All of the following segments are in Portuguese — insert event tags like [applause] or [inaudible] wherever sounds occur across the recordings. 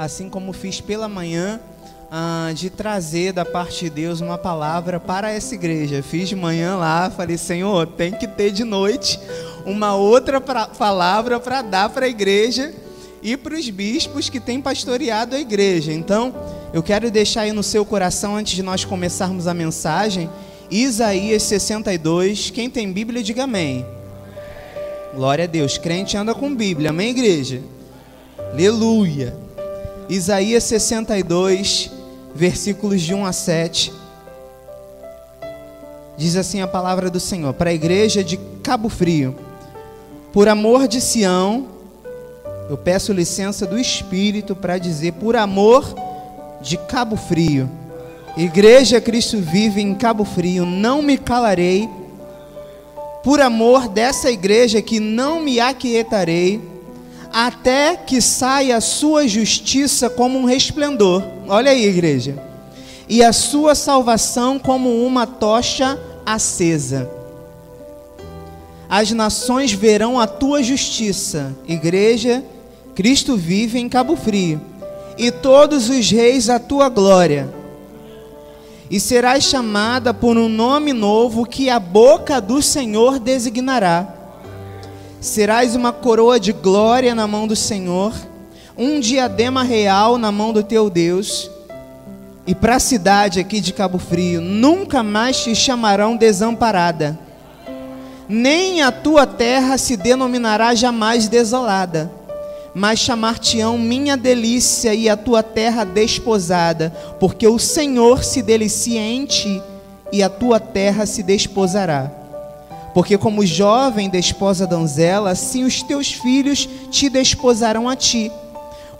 assim como fiz pela manhã, ah, de trazer da parte de Deus uma palavra para essa igreja. Fiz de manhã lá, falei, Senhor, tem que ter de noite uma outra pra, palavra para dar para a igreja e para os bispos que têm pastoreado a igreja. Então, eu quero deixar aí no seu coração, antes de nós começarmos a mensagem, Isaías 62. Quem tem Bíblia, diga amém. Glória a Deus. Crente anda com Bíblia, amém, igreja? Aleluia. Isaías 62, versículos de 1 a 7. Diz assim a palavra do Senhor para a igreja de Cabo Frio: Por amor de Sião, eu peço licença do Espírito para dizer, por amor de Cabo Frio, Igreja Cristo vive em Cabo Frio, não me calarei, por amor dessa igreja que não me aquietarei, até que saia a sua justiça como um resplendor. Olha aí, igreja. E a sua salvação como uma tocha acesa. As nações verão a tua justiça, igreja. Cristo vive em Cabo Frio, e todos os reis a tua glória e serás chamada por um nome novo que a boca do Senhor designará. Serás uma coroa de glória na mão do Senhor, um diadema real na mão do teu Deus. E para a cidade aqui de Cabo Frio, nunca mais te chamarão desamparada, nem a tua terra se denominará jamais desolada mas chamar-te-ão minha delícia e a tua terra desposada, porque o Senhor se delicia em ti e a tua terra se desposará. Porque como jovem desposa donzela, assim os teus filhos te desposarão a ti.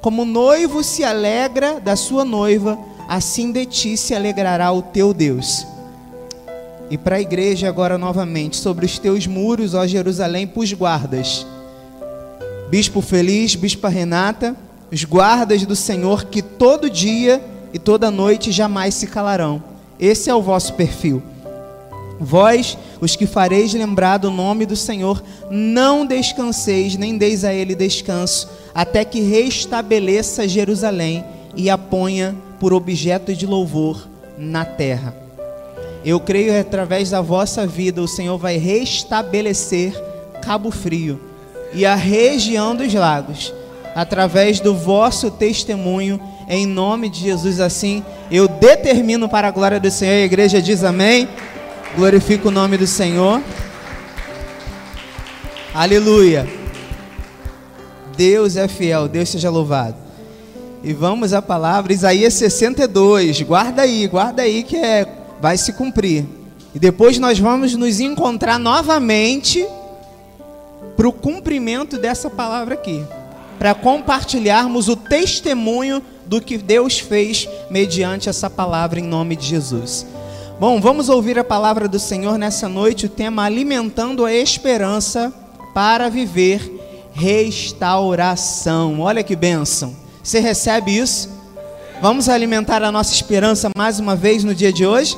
Como noivo se alegra da sua noiva, assim de ti se alegrará o teu Deus. E para a igreja agora novamente, sobre os teus muros, ó Jerusalém, pus guardas Bispo Feliz, Bispa Renata, os guardas do Senhor que todo dia e toda noite jamais se calarão. Esse é o vosso perfil. Vós, os que fareis lembrar do nome do Senhor, não descanseis, nem deis a ele descanso, até que restabeleça Jerusalém e a ponha por objeto de louvor na terra. Eu creio que através da vossa vida o Senhor vai restabelecer Cabo Frio e a região dos lagos, através do vosso testemunho, em nome de Jesus, assim eu determino para a glória do Senhor. A igreja diz amém. Glorifica o nome do Senhor. Aleluia. Deus é fiel, Deus seja louvado. E vamos à palavra Isaías 62. Guarda aí, guarda aí que é vai se cumprir. E depois nós vamos nos encontrar novamente para o cumprimento dessa palavra aqui, para compartilharmos o testemunho do que Deus fez mediante essa palavra em nome de Jesus. Bom, vamos ouvir a palavra do Senhor nessa noite, o tema alimentando a esperança para viver restauração. Olha que bênção. Você recebe isso? Vamos alimentar a nossa esperança mais uma vez no dia de hoje?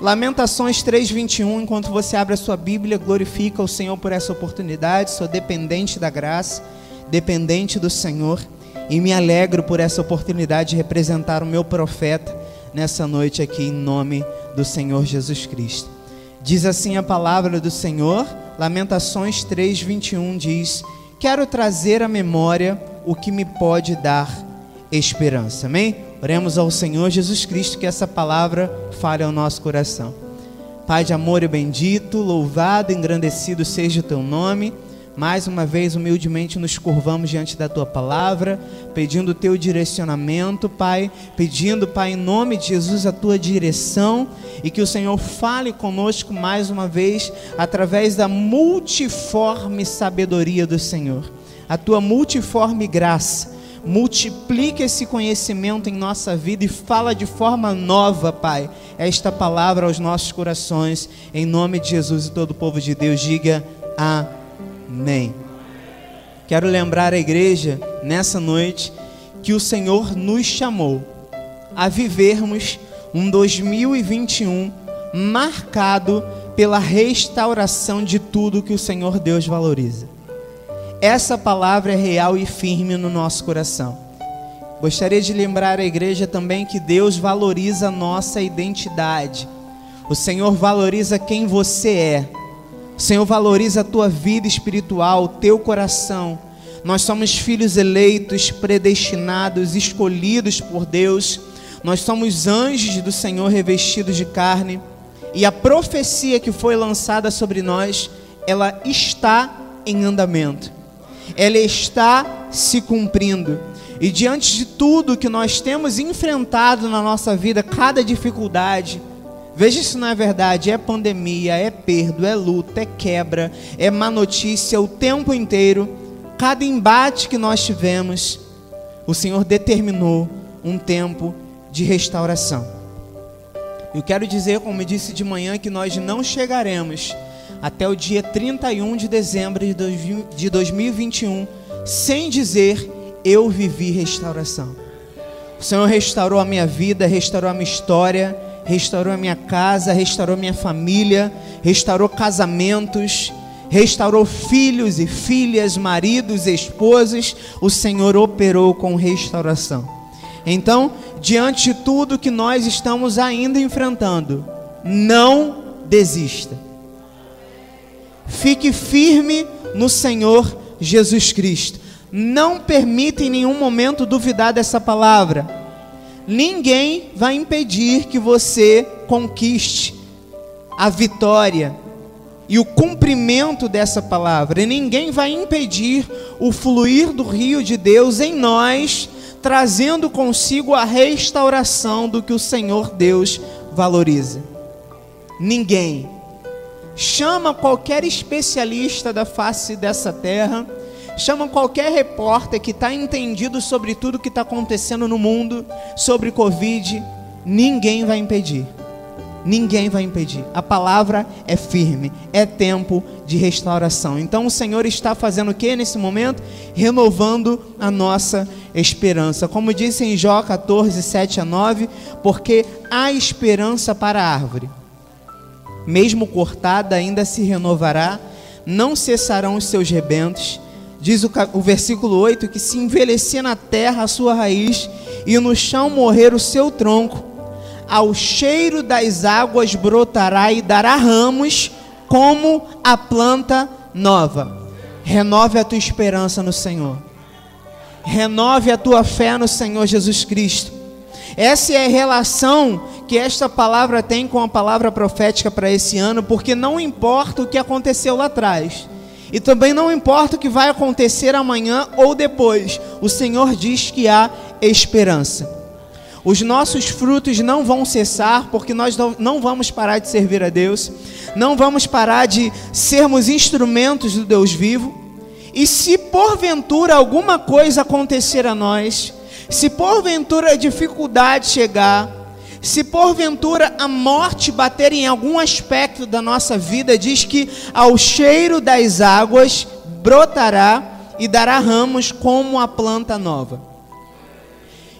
Lamentações 3:21, enquanto você abre a sua Bíblia, glorifica o Senhor por essa oportunidade. Sou dependente da graça, dependente do Senhor e me alegro por essa oportunidade de representar o meu profeta nessa noite aqui em nome do Senhor Jesus Cristo. Diz assim a palavra do Senhor, Lamentações 3:21 diz: Quero trazer à memória o que me pode dar esperança. Amém? Oremos ao Senhor Jesus Cristo que essa palavra fale ao nosso coração. Pai de amor e bendito, louvado engrandecido seja o teu nome. Mais uma vez, humildemente, nos curvamos diante da tua palavra, pedindo o teu direcionamento, Pai, pedindo, Pai, em nome de Jesus, a tua direção e que o Senhor fale conosco mais uma vez através da multiforme sabedoria do Senhor, a tua multiforme graça multiplica esse conhecimento em nossa vida e fala de forma nova, Pai, esta palavra aos nossos corações, em nome de Jesus e todo o povo de Deus, diga amém. Quero lembrar a igreja nessa noite que o Senhor nos chamou a vivermos um 2021 marcado pela restauração de tudo que o Senhor Deus valoriza essa palavra é real e firme no nosso coração. Gostaria de lembrar a igreja também que Deus valoriza a nossa identidade. O Senhor valoriza quem você é. Senhor valoriza a tua vida espiritual, o teu coração. Nós somos filhos eleitos, predestinados, escolhidos por Deus. Nós somos anjos do Senhor revestidos de carne. E a profecia que foi lançada sobre nós, ela está em andamento. Ela está se cumprindo. E diante de tudo que nós temos enfrentado na nossa vida, cada dificuldade, veja se não é verdade, é pandemia, é perda, é luta, é quebra, é má notícia o tempo inteiro, cada embate que nós tivemos, o Senhor determinou um tempo de restauração. Eu quero dizer, como disse de manhã, que nós não chegaremos até o dia 31 de dezembro de 2021 sem dizer eu vivi restauração. O Senhor restaurou a minha vida, restaurou a minha história, restaurou a minha casa, restaurou minha família, restaurou casamentos, restaurou filhos e filhas, maridos e esposas. O Senhor operou com restauração. Então, diante de tudo que nós estamos ainda enfrentando, não desista. Fique firme no Senhor Jesus Cristo. Não permita em nenhum momento duvidar dessa palavra. Ninguém vai impedir que você conquiste a vitória e o cumprimento dessa palavra. E ninguém vai impedir o fluir do rio de Deus em nós, trazendo consigo a restauração do que o Senhor Deus valoriza. Ninguém. Chama qualquer especialista da face dessa terra Chama qualquer repórter que está entendido sobre tudo que está acontecendo no mundo, sobre Covid, ninguém vai impedir. Ninguém vai impedir. A palavra é firme, é tempo de restauração. Então o Senhor está fazendo o que nesse momento? Renovando a nossa esperança. Como disse em Jó 14, 7 a 9, porque há esperança para a árvore. Mesmo cortada, ainda se renovará, não cessarão os seus rebentos Diz o, o versículo 8 que se envelhecer na terra a sua raiz e no chão morrer o seu tronco, ao cheiro das águas brotará e dará ramos como a planta nova. Renove a tua esperança no Senhor. Renove a tua fé no Senhor Jesus Cristo. Essa é a relação que esta palavra tem com a palavra profética para esse ano, porque não importa o que aconteceu lá atrás. E também não importa o que vai acontecer amanhã ou depois, o Senhor diz que há esperança. Os nossos frutos não vão cessar, porque nós não vamos parar de servir a Deus, não vamos parar de sermos instrumentos do Deus vivo. E se porventura alguma coisa acontecer a nós, se porventura a dificuldade chegar, se porventura a morte bater em algum aspecto da nossa vida, diz que ao cheiro das águas brotará e dará ramos como a planta nova.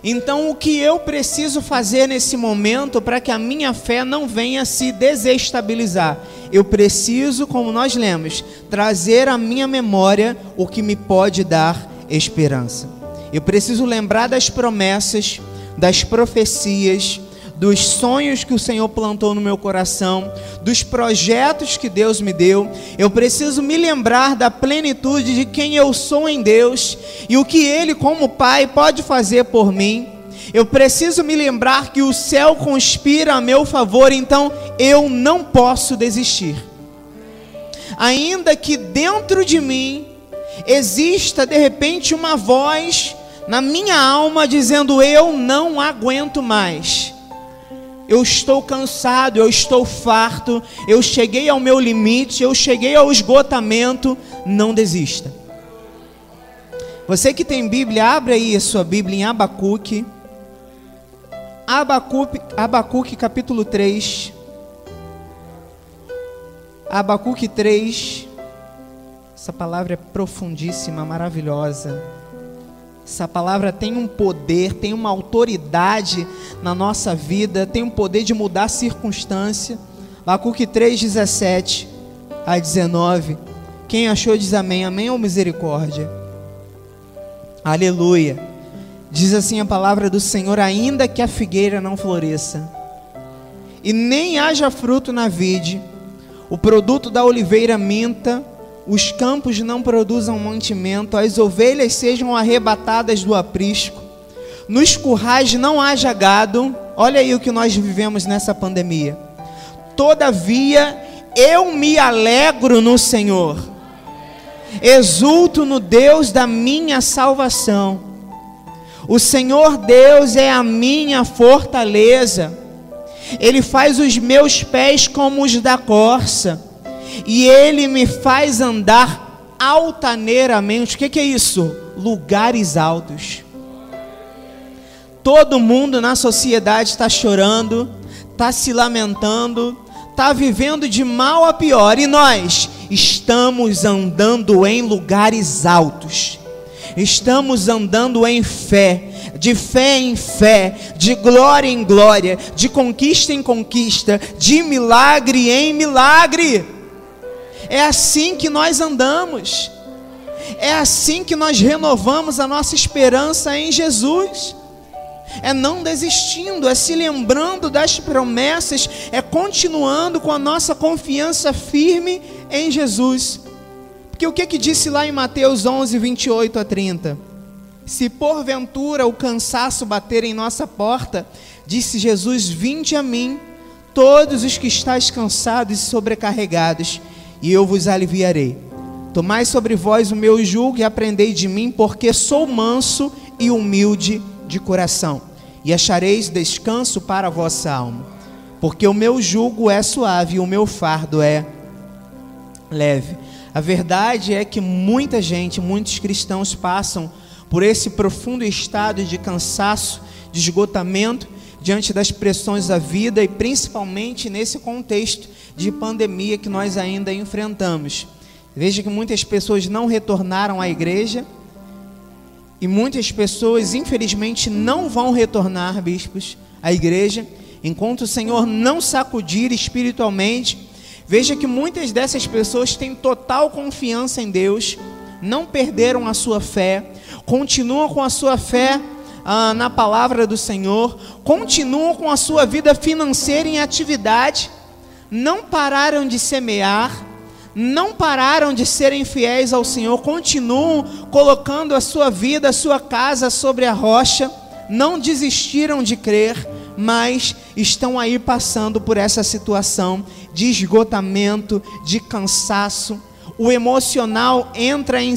Então, o que eu preciso fazer nesse momento para que a minha fé não venha se desestabilizar? Eu preciso, como nós lemos, trazer à minha memória o que me pode dar esperança. Eu preciso lembrar das promessas, das profecias, dos sonhos que o Senhor plantou no meu coração, dos projetos que Deus me deu. Eu preciso me lembrar da plenitude de quem eu sou em Deus e o que Ele, como Pai, pode fazer por mim. Eu preciso me lembrar que o céu conspira a meu favor, então eu não posso desistir. Ainda que dentro de mim exista de repente uma voz na minha alma dizendo: Eu não aguento mais. Eu estou cansado, eu estou farto, eu cheguei ao meu limite, eu cheguei ao esgotamento. Não desista. Você que tem Bíblia, abre aí a sua Bíblia em Abacuque. Abacuque, Abacuque capítulo 3. Abacuque 3. Essa palavra é profundíssima, maravilhosa. Essa palavra tem um poder, tem uma autoridade na nossa vida, tem um poder de mudar a circunstância. Abacuque 3, 17 a 19. Quem achou diz amém. Amém ou misericórdia? Aleluia. Diz assim a palavra do Senhor: ainda que a figueira não floresça, e nem haja fruto na vide, o produto da oliveira minta, os campos não produzam mantimento, as ovelhas sejam arrebatadas do aprisco, nos currais não haja gado. Olha aí o que nós vivemos nessa pandemia. Todavia, eu me alegro no Senhor, exulto no Deus da minha salvação. O Senhor Deus é a minha fortaleza, Ele faz os meus pés como os da corça, e Ele me faz andar altaneiramente. O que, que é isso? Lugares altos. Todo mundo na sociedade está chorando, está se lamentando, está vivendo de mal a pior, e nós estamos andando em lugares altos, estamos andando em fé, de fé em fé, de glória em glória, de conquista em conquista, de milagre em milagre. É assim que nós andamos, é assim que nós renovamos a nossa esperança em Jesus é não desistindo, é se lembrando das promessas, é continuando com a nossa confiança firme em Jesus. Porque o que que disse lá em Mateus 11, 28 a 30? Se porventura o cansaço bater em nossa porta, disse Jesus: Vinde a mim, todos os que estáis cansados e sobrecarregados, e eu vos aliviarei. Tomai sobre vós o meu jugo e aprendei de mim, porque sou manso e humilde de coração, e achareis descanso para a vossa alma, porque o meu jugo é suave e o meu fardo é leve. A verdade é que muita gente, muitos cristãos passam por esse profundo estado de cansaço, de esgotamento diante das pressões da vida e principalmente nesse contexto de pandemia que nós ainda enfrentamos. Veja que muitas pessoas não retornaram à igreja e muitas pessoas, infelizmente, não vão retornar, bispos, à igreja, enquanto o Senhor não sacudir espiritualmente. Veja que muitas dessas pessoas têm total confiança em Deus, não perderam a sua fé, continuam com a sua fé ah, na palavra do Senhor, continuam com a sua vida financeira em atividade, não pararam de semear, não pararam de serem fiéis ao Senhor, continuam colocando a sua vida, a sua casa sobre a rocha, não desistiram de crer, mas estão aí passando por essa situação de esgotamento, de cansaço. O emocional entra em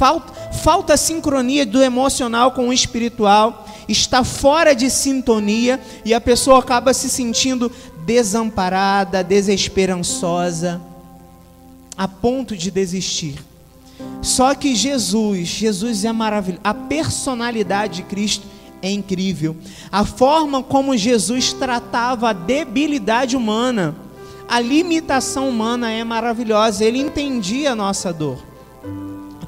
falta, falta sincronia do emocional com o espiritual, está fora de sintonia e a pessoa acaba se sentindo desamparada, desesperançosa a ponto de desistir. Só que Jesus, Jesus é maravilhoso. A personalidade de Cristo é incrível. A forma como Jesus tratava a debilidade humana, a limitação humana é maravilhosa. Ele entendia a nossa dor.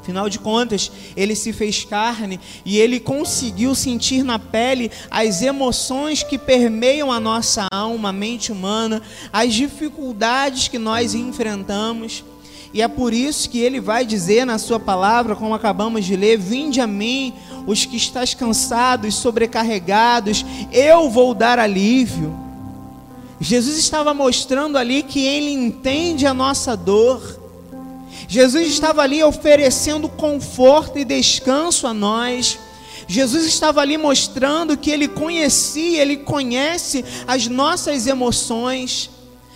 Afinal de contas, ele se fez carne e ele conseguiu sentir na pele as emoções que permeiam a nossa alma, a mente humana, as dificuldades que nós enfrentamos. E é por isso que ele vai dizer na sua palavra, como acabamos de ler: Vinde a mim, os que estáis cansados, sobrecarregados, eu vou dar alívio. Jesus estava mostrando ali que ele entende a nossa dor. Jesus estava ali oferecendo conforto e descanso a nós. Jesus estava ali mostrando que ele conhecia, ele conhece as nossas emoções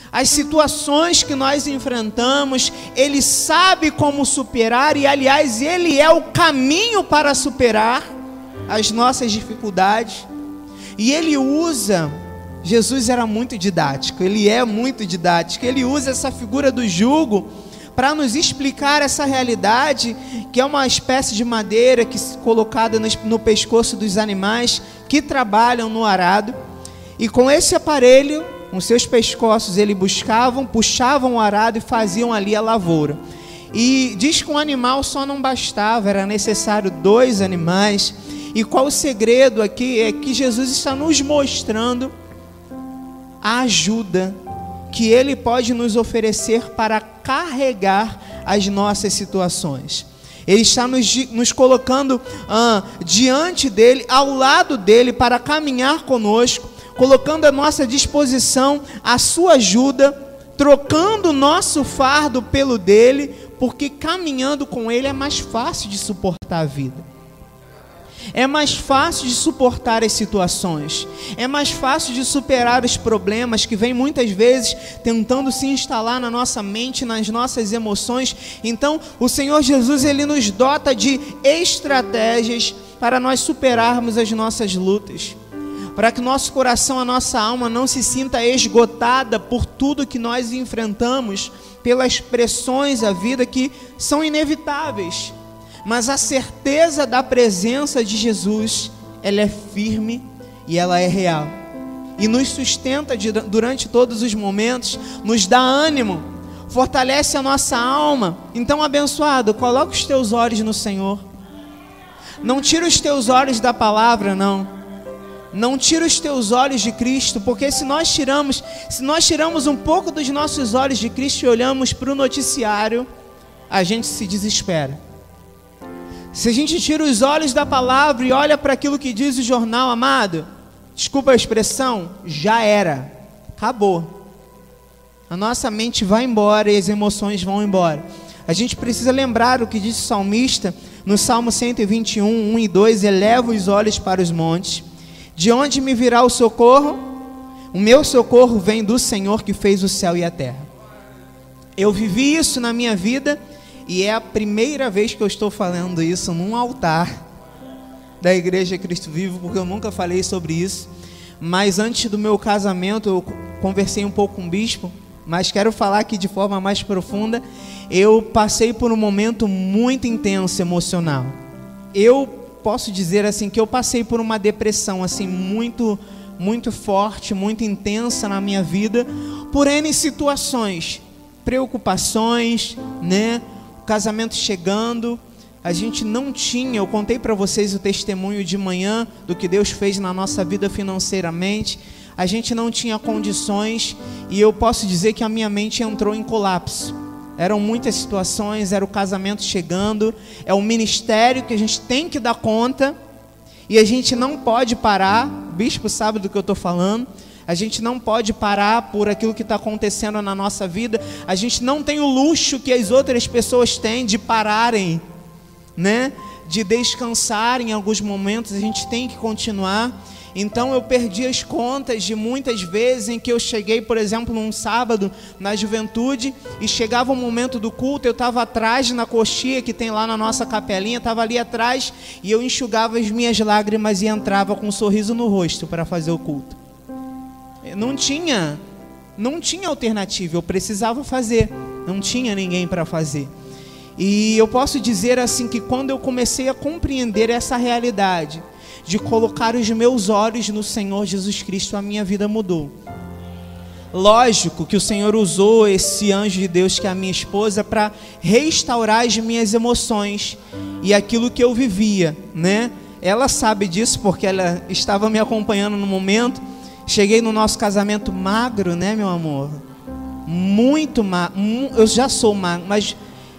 as situações que nós enfrentamos, Ele sabe como superar, e aliás, Ele é o caminho para superar as nossas dificuldades. E Ele usa, Jesus era muito didático, Ele é muito didático, Ele usa essa figura do jugo para nos explicar essa realidade, que é uma espécie de madeira que colocada no, pescoço dos animais que trabalham no arado. E com esse aparelho com seus pescoços eles buscavam, puxavam o arado e faziam ali a lavoura. E diz que um animal só não bastava, era necessário dois animais. E qual o segredo aqui é que Jesus está nos mostrando a ajuda que Ele pode nos oferecer para carregar as nossas situações. Ele está nos, nos colocando ah, diante dele, ao lado dele, para caminhar conosco, colocando à nossa disposição a sua ajuda, trocando o nosso fardo pelo dele, porque caminhando com ele é mais fácil de suportar a vida. É mais fácil de suportar as situações. É mais fácil de superar os problemas que vêm muitas vezes tentando se instalar na nossa mente, nas nossas emoções. Então, o Senhor Jesus ele nos dota de estratégias para nós superarmos as nossas lutas. Para que nosso coração, a nossa alma não se sinta esgotada por tudo que nós enfrentamos, pelas pressões da vida que são inevitáveis mas a certeza da presença de Jesus, ela é firme e ela é real. E nos sustenta durante todos os momentos, nos dá ânimo, fortalece a nossa alma. Então, abençoado, coloca os teus olhos no Senhor. Não tira os teus olhos da palavra, não. Não tira os teus olhos de Cristo, porque se nós tiramos, se nós tiramos um pouco dos nossos olhos de Cristo e olhamos para o noticiário, a gente se desespera. Se a gente tira os olhos da palavra e olha para aquilo que diz o jornal, amado, desculpa a expressão, já era, acabou. A nossa mente vai embora e as emoções vão embora. A gente precisa lembrar o que disse o salmista no Salmo 121, 1 e 2: Eleva os olhos para os montes, de onde me virá o socorro? O meu socorro vem do Senhor que fez o céu e a terra. Eu vivi isso na minha vida e é a primeira vez que eu estou falando isso num altar da Igreja Cristo Vivo, porque eu nunca falei sobre isso. Mas antes do meu casamento, eu conversei um pouco com o bispo, mas quero falar aqui de forma mais profunda. Eu passei por um momento muito intenso emocional. Eu posso dizer assim que eu passei por uma depressão assim muito muito forte, muito intensa na minha vida, por N situações, preocupações, né? Casamento chegando, a gente não tinha, eu contei para vocês o testemunho de manhã do que Deus fez na nossa vida financeiramente. A gente não tinha condições e eu posso dizer que a minha mente entrou em colapso. Eram muitas situações, era o casamento chegando, é o ministério que a gente tem que dar conta e a gente não pode parar. Bispo sabe do que eu estou falando. A gente não pode parar por aquilo que está acontecendo na nossa vida. A gente não tem o luxo que as outras pessoas têm de pararem, né? De descansar em alguns momentos. A gente tem que continuar. Então eu perdi as contas de muitas vezes em que eu cheguei, por exemplo, num sábado na juventude e chegava o momento do culto, eu estava atrás na coxia que tem lá na nossa capelinha, estava ali atrás e eu enxugava as minhas lágrimas e entrava com um sorriso no rosto para fazer o culto. Não tinha, não tinha alternativa, eu precisava fazer, não tinha ninguém para fazer. E eu posso dizer assim que quando eu comecei a compreender essa realidade, de colocar os meus olhos no Senhor Jesus Cristo, a minha vida mudou. Lógico que o Senhor usou esse anjo de Deus, que é a minha esposa, para restaurar as minhas emoções e aquilo que eu vivia, né? Ela sabe disso porque ela estava me acompanhando no momento. Cheguei no nosso casamento magro, né, meu amor? Muito magro. Eu já sou magro, mas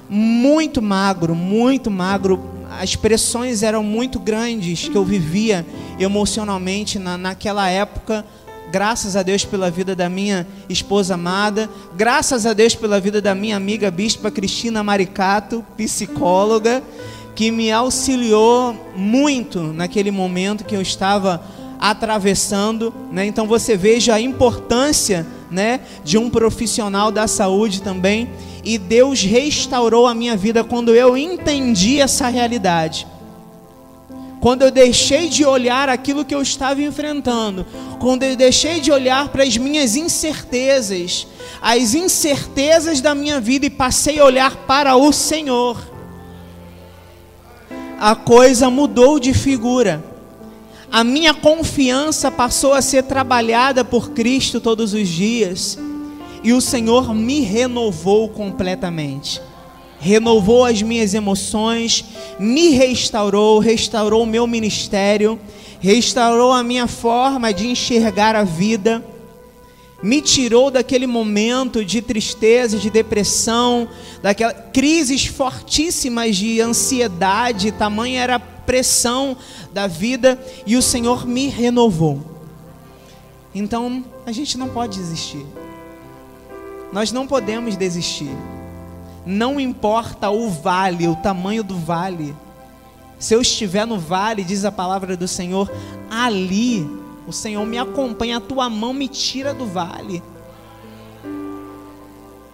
muito magro, muito magro. As pressões eram muito grandes que eu vivia emocionalmente na, naquela época. Graças a Deus pela vida da minha esposa amada. Graças a Deus pela vida da minha amiga bispa Cristina Maricato, psicóloga, que me auxiliou muito naquele momento que eu estava atravessando, né? Então você veja a importância, né, de um profissional da saúde também. E Deus restaurou a minha vida quando eu entendi essa realidade. Quando eu deixei de olhar aquilo que eu estava enfrentando, quando eu deixei de olhar para as minhas incertezas, as incertezas da minha vida e passei a olhar para o Senhor, a coisa mudou de figura a minha confiança passou a ser trabalhada por Cristo todos os dias, e o Senhor me renovou completamente. Renovou as minhas emoções, me restaurou, restaurou o meu ministério, restaurou a minha forma de enxergar a vida. me tirou daquele momento de tristeza, de depressão, daquelas crises fortíssimas de ansiedade, tamanha era pressão da vida, e o Senhor me renovou. Então, a gente não pode desistir. Nós não podemos desistir. Não importa o vale, o tamanho do vale. Se eu estiver no vale, diz a palavra do Senhor, ali o Senhor me acompanha, a tua mão me tira do vale.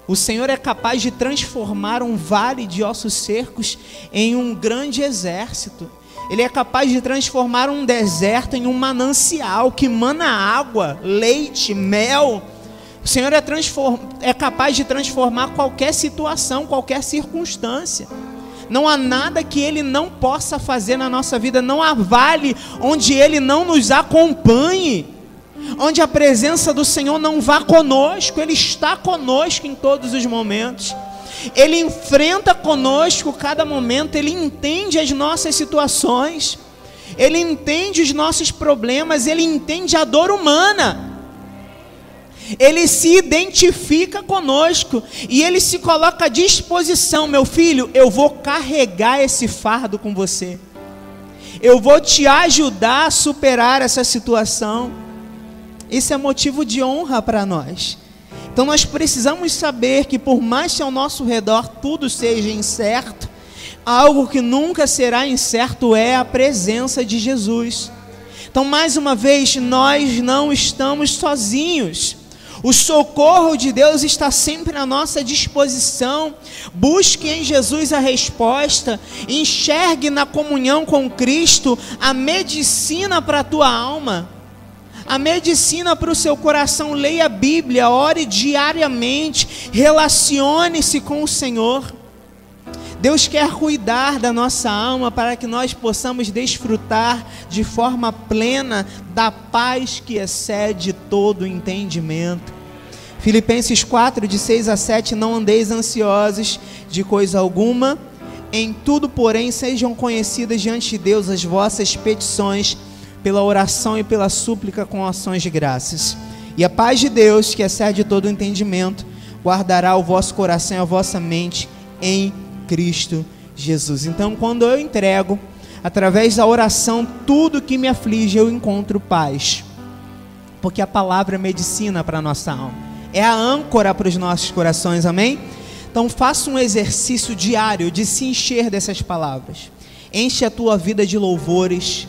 O Senhor é capaz de transformar um vale de ossos secos em um grande exército. Ele é capaz de transformar um deserto em um manancial que mana água, leite, mel. O Senhor é, é capaz de transformar qualquer situação, qualquer circunstância. Não há nada que Ele não possa fazer na nossa vida, não há vale onde Ele não nos acompanhe, onde a presença do Senhor não vá conosco, Ele está conosco em todos os momentos. Ele enfrenta conosco cada momento, Ele entende as nossas situações, Ele entende os nossos problemas, Ele entende a dor humana ele se identifica conosco e ele se coloca à disposição, meu filho, eu vou carregar esse fardo com você. Eu vou te ajudar a superar essa situação. Isso é motivo de honra para nós. Então nós precisamos saber que por mais que ao nosso redor tudo seja incerto, algo que nunca será incerto é a presença de Jesus. Então mais uma vez, nós não estamos sozinhos. O socorro de Deus está sempre à nossa disposição. Busque em Jesus a resposta. Enxergue na comunhão com Cristo a medicina para a tua alma. A medicina para o seu coração. Leia a Bíblia, ore diariamente, relacione-se com o Senhor. Deus quer cuidar da nossa alma para que nós possamos desfrutar de forma plena da paz que excede todo entendimento. Filipenses 4, de 6 a 7: Não andeis ansiosos de coisa alguma, em tudo, porém, sejam conhecidas diante de Deus as vossas petições, pela oração e pela súplica com ações de graças. E a paz de Deus, que excede todo entendimento, guardará o vosso coração e a vossa mente em Cristo Jesus. Então, quando eu entrego, através da oração, tudo que me aflige, eu encontro paz. Porque a palavra é medicina para a nossa alma é a âncora para os nossos corações, amém? Então faça um exercício diário de se encher dessas palavras. Enche a tua vida de louvores.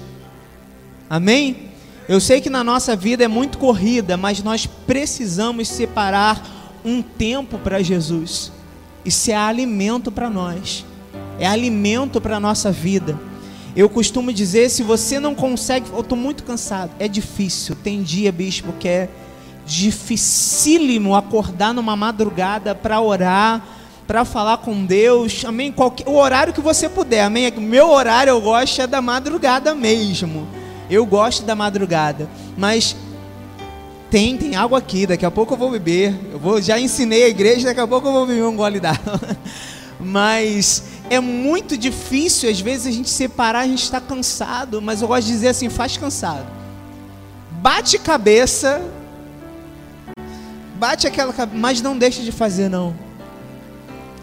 Amém? Eu sei que na nossa vida é muito corrida, mas nós precisamos separar um tempo para Jesus. Isso é alimento para nós. É alimento para a nossa vida. Eu costumo dizer, se você não consegue, eu estou muito cansado, é difícil. Tem dia, bispo, que é dificílimo acordar numa madrugada para orar, para falar com Deus, amém? Qualquer, o horário que você puder, amém? Meu horário eu gosto é da madrugada mesmo. Eu gosto da madrugada, mas tem, tem água aqui, daqui a pouco eu vou beber. Eu vou, já ensinei a igreja, daqui a pouco eu vou beber um gole d'água. [laughs] Mas é muito difícil, às vezes, a gente separar, a gente está cansado, mas eu gosto de dizer assim, faz cansado. Bate cabeça, Bate aquela mas não deixe de fazer não.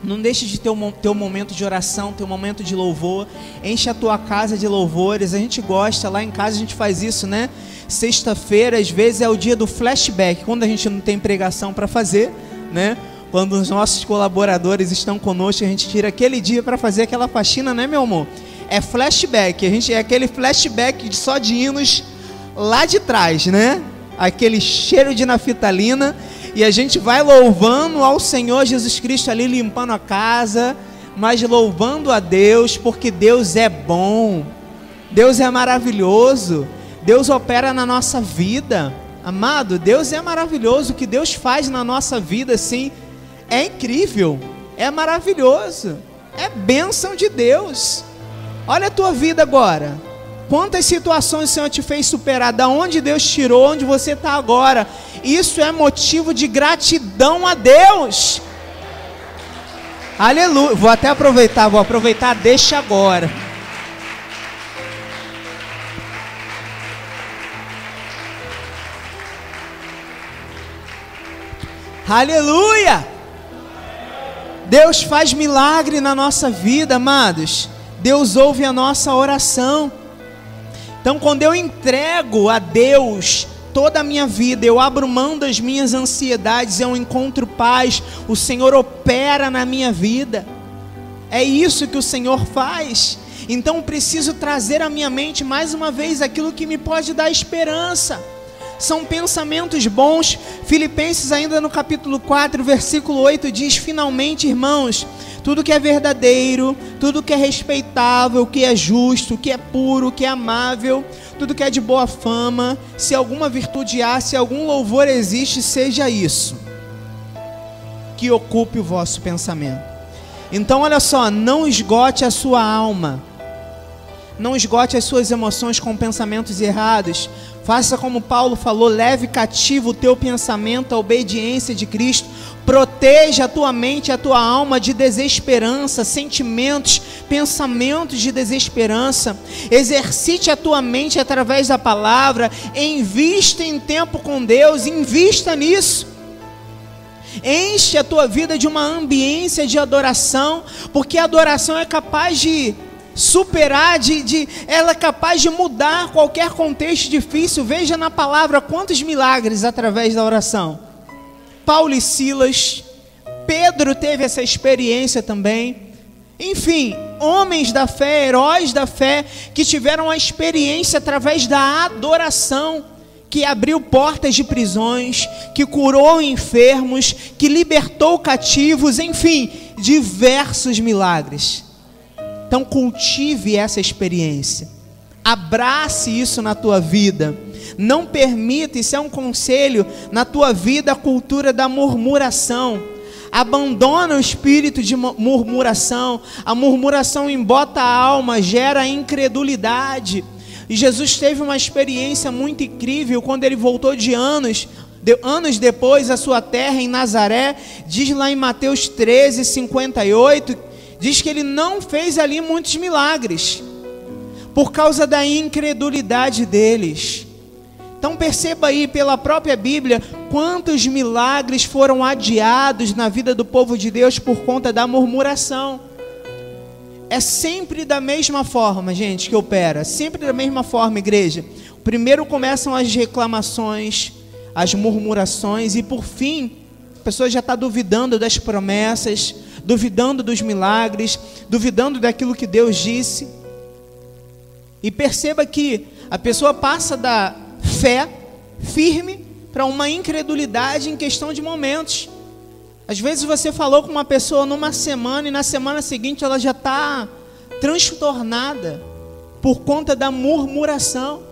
Não deixe de ter um, ter um momento de oração, ter um momento de louvor. Enche a tua casa de louvores. A gente gosta, lá em casa a gente faz isso, né? Sexta-feira, às vezes, é o dia do flashback, quando a gente não tem pregação para fazer, né? Quando os nossos colaboradores estão conosco, a gente tira aquele dia para fazer aquela faxina, né, meu amor? É flashback. A gente é aquele flashback só de hinos lá de trás, né? Aquele cheiro de naftalina e a gente vai louvando ao Senhor Jesus Cristo ali, limpando a casa, mas louvando a Deus, porque Deus é bom, Deus é maravilhoso, Deus opera na nossa vida. Amado, Deus é maravilhoso, o que Deus faz na nossa vida, assim, é incrível, é maravilhoso, é bênção de Deus. Olha a tua vida agora. Quantas situações o Senhor te fez superar? Da onde Deus tirou, onde você está agora? Isso é motivo de gratidão a Deus. Aleluia. Vou até aproveitar, vou aproveitar, deixa agora. Aleluia! Deus faz milagre na nossa vida, amados. Deus ouve a nossa oração. Então, quando eu entrego a Deus toda a minha vida, eu abro mão das minhas ansiedades, eu encontro paz, o Senhor opera na minha vida. É isso que o Senhor faz. Então preciso trazer à minha mente mais uma vez aquilo que me pode dar esperança. São pensamentos bons. Filipenses, ainda no capítulo 4, versículo 8, diz: Finalmente, irmãos, tudo que é verdadeiro, tudo que é respeitável, que é justo, que é puro, que é amável, tudo que é de boa fama, se alguma virtude há, se algum louvor existe, seja isso que ocupe o vosso pensamento. Então, olha só, não esgote a sua alma não esgote as suas emoções com pensamentos errados. Faça como Paulo falou: leve cativo o teu pensamento à obediência de Cristo. Proteja a tua mente, a tua alma de desesperança, sentimentos, pensamentos de desesperança. Exercite a tua mente através da palavra. Invista em tempo com Deus, invista nisso. Enche a tua vida de uma ambiência de adoração, porque a adoração é capaz de superar, de, de, ela é capaz de mudar qualquer contexto difícil. Veja na palavra quantos milagres através da oração. Paulo e Silas, Pedro teve essa experiência também. Enfim, homens da fé, heróis da fé, que tiveram a experiência através da adoração, que abriu portas de prisões, que curou enfermos, que libertou cativos, enfim, diversos milagres. Então cultive essa experiência. Abrace isso na tua vida. Não permita, isso é um conselho, na tua vida a cultura da murmuração. Abandona o espírito de murmuração. A murmuração embota a alma, gera incredulidade. E Jesus teve uma experiência muito incrível quando ele voltou de anos, de, anos depois à sua terra em Nazaré, diz lá em Mateus 13, 58, diz que ele não fez ali muitos milagres, por causa da incredulidade deles. Então perceba aí pela própria Bíblia quantos milagres foram adiados na vida do povo de Deus por conta da murmuração. É sempre da mesma forma, gente, que opera, sempre da mesma forma, igreja. Primeiro começam as reclamações, as murmurações e por fim, a pessoa já está duvidando das promessas, duvidando dos milagres, duvidando daquilo que Deus disse. E perceba que a pessoa passa da fé firme para uma incredulidade em questão de momentos. Às vezes você falou com uma pessoa numa semana e na semana seguinte ela já está transtornada por conta da murmuração.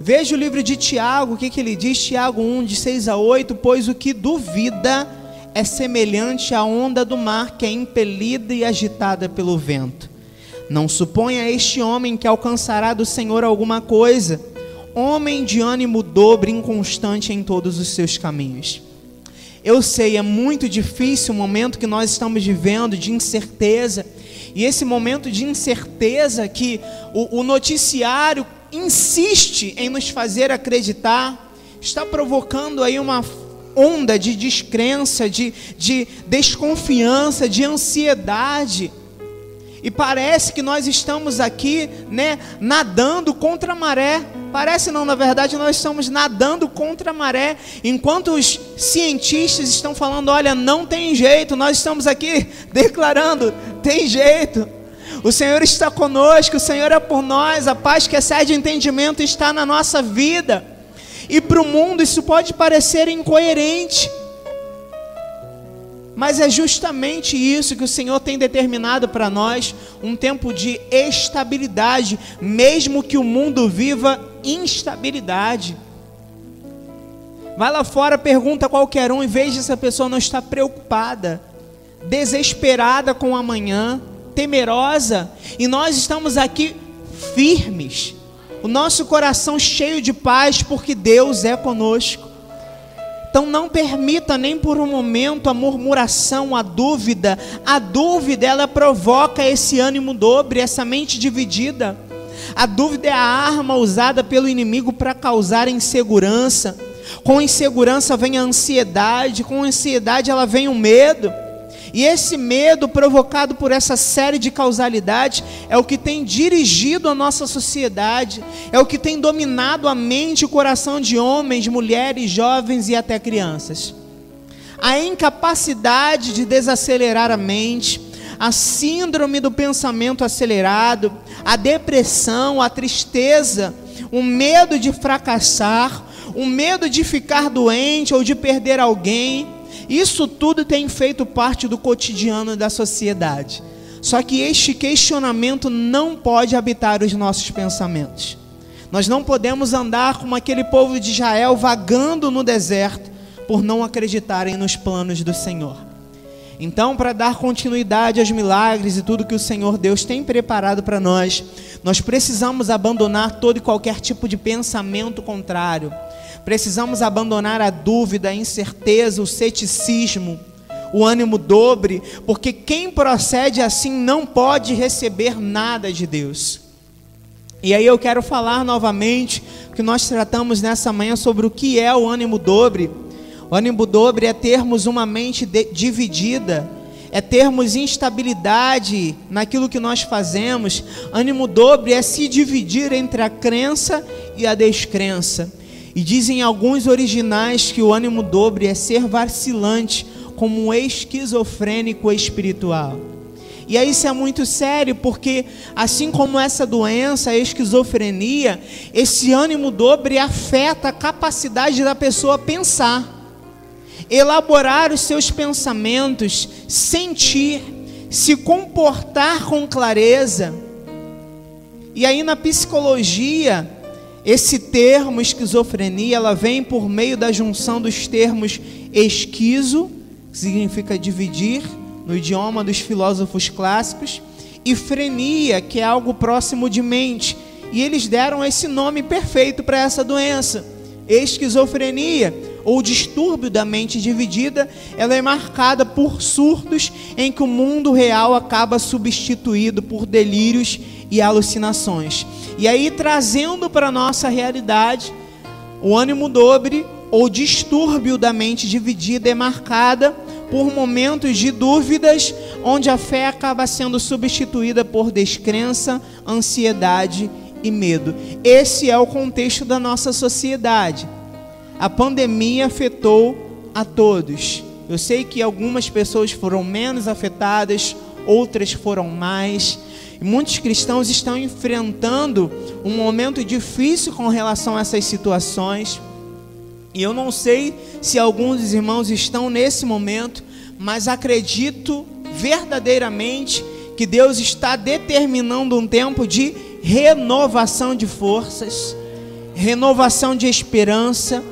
Veja o livro de Tiago, o que, que ele diz? Tiago 1, de 6 a 8: Pois o que duvida é semelhante à onda do mar que é impelida e agitada pelo vento. Não suponha este homem que alcançará do Senhor alguma coisa, homem de ânimo dobre, inconstante em todos os seus caminhos. Eu sei, é muito difícil o momento que nós estamos vivendo de incerteza, e esse momento de incerteza que o, o noticiário insiste em nos fazer acreditar, está provocando aí uma onda de descrença, de, de desconfiança, de ansiedade. E parece que nós estamos aqui, né, nadando contra a maré. Parece não, na verdade, nós estamos nadando contra a maré. Enquanto os cientistas estão falando, olha, não tem jeito, nós estamos aqui [laughs] declarando, tem jeito. O Senhor está conosco, o Senhor é por nós, a paz que excede entendimento está na nossa vida. E para o mundo isso pode parecer incoerente. Mas é justamente isso que o Senhor tem determinado para nós, um tempo de estabilidade, mesmo que o mundo viva instabilidade. Vai lá fora, pergunta a qualquer um e veja se a pessoa não está preocupada, desesperada com o amanhã, temerosa, e nós estamos aqui firmes, o nosso coração cheio de paz, porque Deus é conosco. Então não permita nem por um momento a murmuração, a dúvida. A dúvida ela provoca esse ânimo dobre, essa mente dividida. A dúvida é a arma usada pelo inimigo para causar insegurança. Com insegurança vem a ansiedade, com ansiedade ela vem o medo. E esse medo provocado por essa série de causalidades é o que tem dirigido a nossa sociedade, é o que tem dominado a mente e o coração de homens, mulheres, jovens e até crianças. A incapacidade de desacelerar a mente, a síndrome do pensamento acelerado, a depressão, a tristeza, o medo de fracassar, o medo de ficar doente ou de perder alguém, isso tudo tem feito parte do cotidiano da sociedade. Só que este questionamento não pode habitar os nossos pensamentos. Nós não podemos andar como aquele povo de Israel vagando no deserto por não acreditarem nos planos do Senhor. Então, para dar continuidade aos milagres e tudo que o Senhor Deus tem preparado para nós, nós precisamos abandonar todo e qualquer tipo de pensamento contrário Precisamos abandonar a dúvida, a incerteza, o ceticismo, o ânimo dobre, porque quem procede assim não pode receber nada de Deus. E aí eu quero falar novamente que nós tratamos nessa manhã sobre o que é o ânimo dobre. O ânimo dobre é termos uma mente dividida, é termos instabilidade naquilo que nós fazemos. Ânimo dobre é se dividir entre a crença e a descrença. E dizem alguns originais que o ânimo dobre é ser vacilante, como um esquizofrênico espiritual. E aí isso é muito sério, porque assim como essa doença, a esquizofrenia, esse ânimo dobre afeta a capacidade da pessoa pensar, elaborar os seus pensamentos, sentir, se comportar com clareza. E aí na psicologia, esse termo esquizofrenia, ela vem por meio da junção dos termos esquizo, que significa dividir, no idioma dos filósofos clássicos, e frenia, que é algo próximo de mente. E eles deram esse nome perfeito para essa doença. Esquizofrenia, ou distúrbio da mente dividida, ela é marcada por surtos em que o mundo real acaba substituído por delírios e alucinações. E aí, trazendo para a nossa realidade, o ânimo dobre ou distúrbio da mente dividida é marcada por momentos de dúvidas, onde a fé acaba sendo substituída por descrença, ansiedade e medo. Esse é o contexto da nossa sociedade. A pandemia afetou a todos. Eu sei que algumas pessoas foram menos afetadas, outras foram mais. Muitos cristãos estão enfrentando um momento difícil com relação a essas situações. E eu não sei se alguns irmãos estão nesse momento, mas acredito verdadeiramente que Deus está determinando um tempo de renovação de forças, renovação de esperança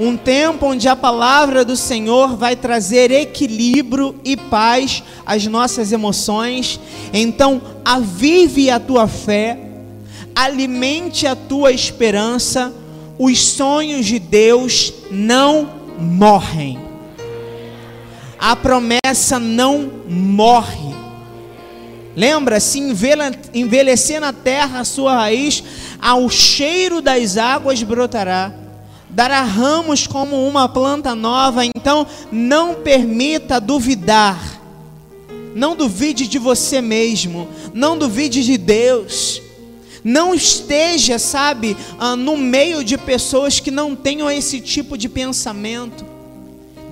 um tempo onde a palavra do Senhor vai trazer equilíbrio e paz às nossas emoções. Então, avive a tua fé, alimente a tua esperança. Os sonhos de Deus não morrem. A promessa não morre. Lembra, se envelhecer na terra a sua raiz, ao cheiro das águas brotará dará ramos como uma planta nova, então não permita duvidar. Não duvide de você mesmo, não duvide de Deus. Não esteja, sabe, ah, no meio de pessoas que não tenham esse tipo de pensamento.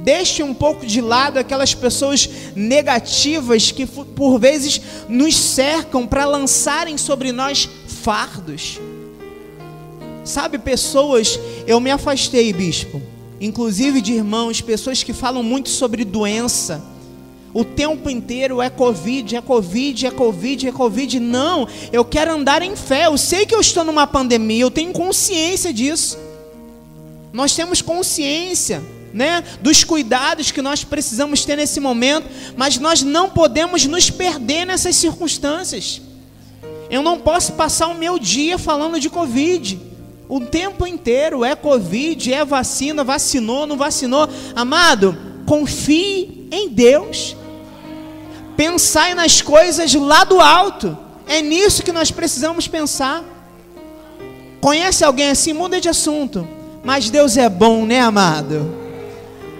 Deixe um pouco de lado aquelas pessoas negativas que por vezes nos cercam para lançarem sobre nós fardos. Sabe, pessoas, eu me afastei, bispo, inclusive de irmãos, pessoas que falam muito sobre doença. O tempo inteiro é Covid, é Covid, é Covid, é Covid. Não, eu quero andar em fé. Eu sei que eu estou numa pandemia, eu tenho consciência disso. Nós temos consciência, né, dos cuidados que nós precisamos ter nesse momento, mas nós não podemos nos perder nessas circunstâncias. Eu não posso passar o meu dia falando de Covid. O tempo inteiro é Covid, é vacina, vacinou, não vacinou. Amado, confie em Deus. Pensai nas coisas lá do alto. É nisso que nós precisamos pensar. Conhece alguém assim? Muda de assunto. Mas Deus é bom, né, amado?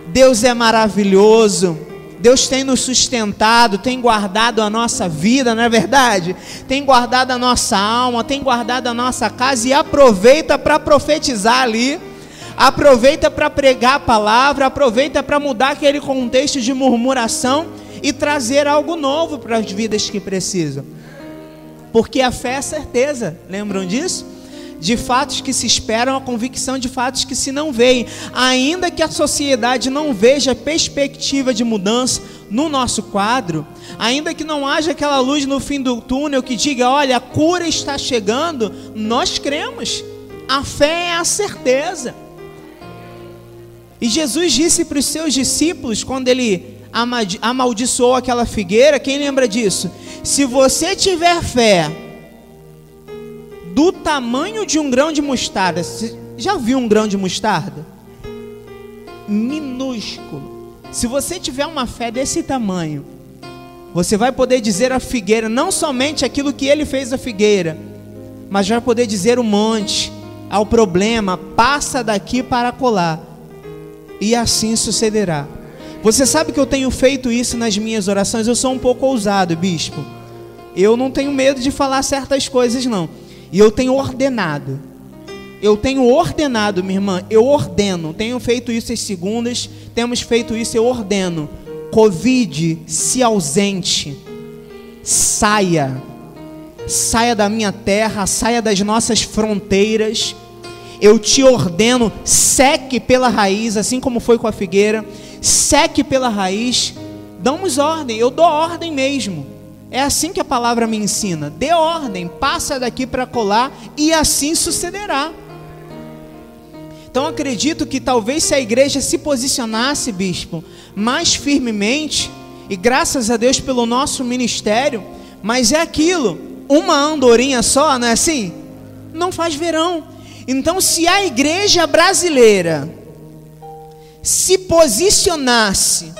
Deus é maravilhoso. Deus tem nos sustentado, tem guardado a nossa vida, não é verdade? Tem guardado a nossa alma, tem guardado a nossa casa e aproveita para profetizar ali. Aproveita para pregar a palavra, aproveita para mudar aquele contexto de murmuração e trazer algo novo para as vidas que precisam. Porque a fé é certeza, lembram disso? De fatos que se esperam, a convicção de fatos que se não veem. Ainda que a sociedade não veja perspectiva de mudança no nosso quadro, ainda que não haja aquela luz no fim do túnel que diga, olha, a cura está chegando, nós cremos. A fé é a certeza. E Jesus disse para os seus discípulos, quando ele amaldiçoou aquela figueira, quem lembra disso? Se você tiver fé, do tamanho de um grão de mostarda. Você já viu um grão de mostarda? Minúsculo. Se você tiver uma fé desse tamanho, você vai poder dizer à figueira não somente aquilo que ele fez à figueira, mas vai poder dizer o monte, ao problema, passa daqui para colar. E assim sucederá. Você sabe que eu tenho feito isso nas minhas orações, eu sou um pouco ousado, bispo. Eu não tenho medo de falar certas coisas não. E eu tenho ordenado. Eu tenho ordenado, minha irmã, eu ordeno. Tenho feito isso às segundas, temos feito isso, eu ordeno. Covid, se ausente. Saia. Saia da minha terra, saia das nossas fronteiras. Eu te ordeno, seque pela raiz, assim como foi com a figueira. Seque pela raiz. Damos ordem, eu dou ordem mesmo. É assim que a palavra me ensina. Dê ordem, passa daqui para colar e assim sucederá. Então acredito que talvez se a igreja se posicionasse, bispo, mais firmemente, e graças a Deus pelo nosso ministério, mas é aquilo, uma andorinha só, não é assim? Não faz verão. Então, se a igreja brasileira se posicionasse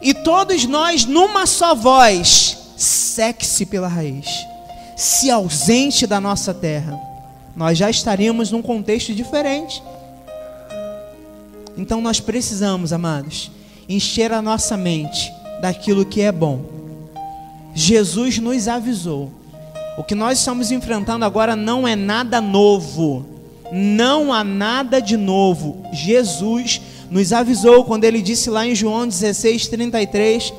e todos nós numa só voz seque-se pela raiz, se ausente da nossa terra, nós já estaríamos num contexto diferente. Então nós precisamos, amados, encher a nossa mente daquilo que é bom. Jesus nos avisou. O que nós estamos enfrentando agora não é nada novo. Não há nada de novo. Jesus nos avisou quando ele disse lá em João 16, 33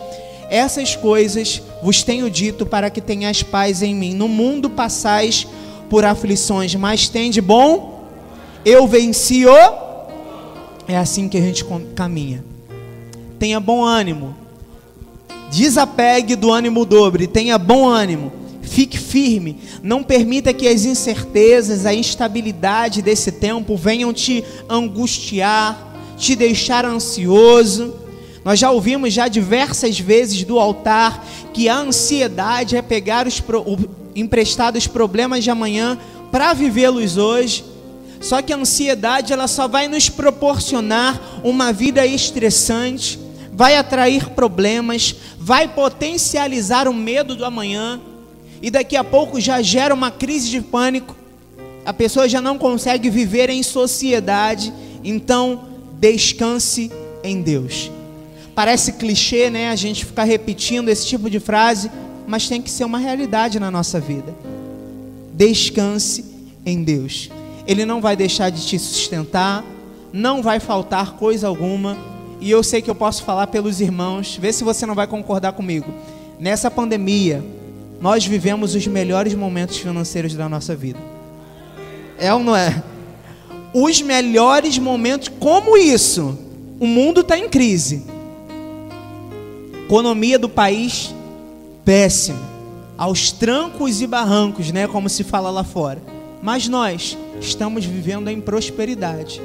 essas coisas vos tenho dito para que tenhais paz em mim. No mundo passais por aflições, mas tem de bom. Eu venci o. É assim que a gente caminha. Tenha bom ânimo. Desapegue do ânimo dobre. Tenha bom ânimo. Fique firme. Não permita que as incertezas, a instabilidade desse tempo venham te angustiar, te deixar ansioso nós já ouvimos já diversas vezes do altar que a ansiedade é pegar os pro, o, emprestados problemas de amanhã para vivê-los hoje. Só que a ansiedade ela só vai nos proporcionar uma vida estressante, vai atrair problemas, vai potencializar o medo do amanhã e daqui a pouco já gera uma crise de pânico. A pessoa já não consegue viver em sociedade, então descanse em Deus. Parece clichê, né? A gente ficar repetindo esse tipo de frase, mas tem que ser uma realidade na nossa vida. Descanse em Deus. Ele não vai deixar de te sustentar, não vai faltar coisa alguma. E eu sei que eu posso falar pelos irmãos, vê se você não vai concordar comigo. Nessa pandemia, nós vivemos os melhores momentos financeiros da nossa vida. É ou não é? Os melhores momentos, como isso? O mundo está em crise economia do país péssima, aos trancos e barrancos, né, como se fala lá fora. Mas nós estamos vivendo em prosperidade.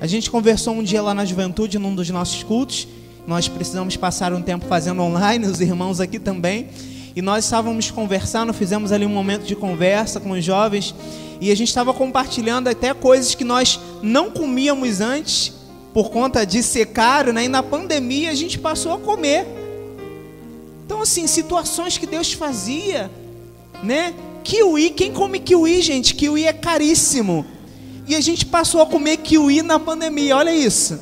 A gente conversou um dia lá na juventude, num dos nossos cultos. Nós precisamos passar um tempo fazendo online, os irmãos aqui também. E nós estávamos conversando, fizemos ali um momento de conversa com os jovens. E a gente estava compartilhando até coisas que nós não comíamos antes por conta de ser caro, né? E na pandemia a gente passou a comer. Então, assim, situações que Deus fazia, né? Kiwi, quem come kiwi, gente? Kiwi é caríssimo. E a gente passou a comer kiwi na pandemia, olha isso.